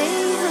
say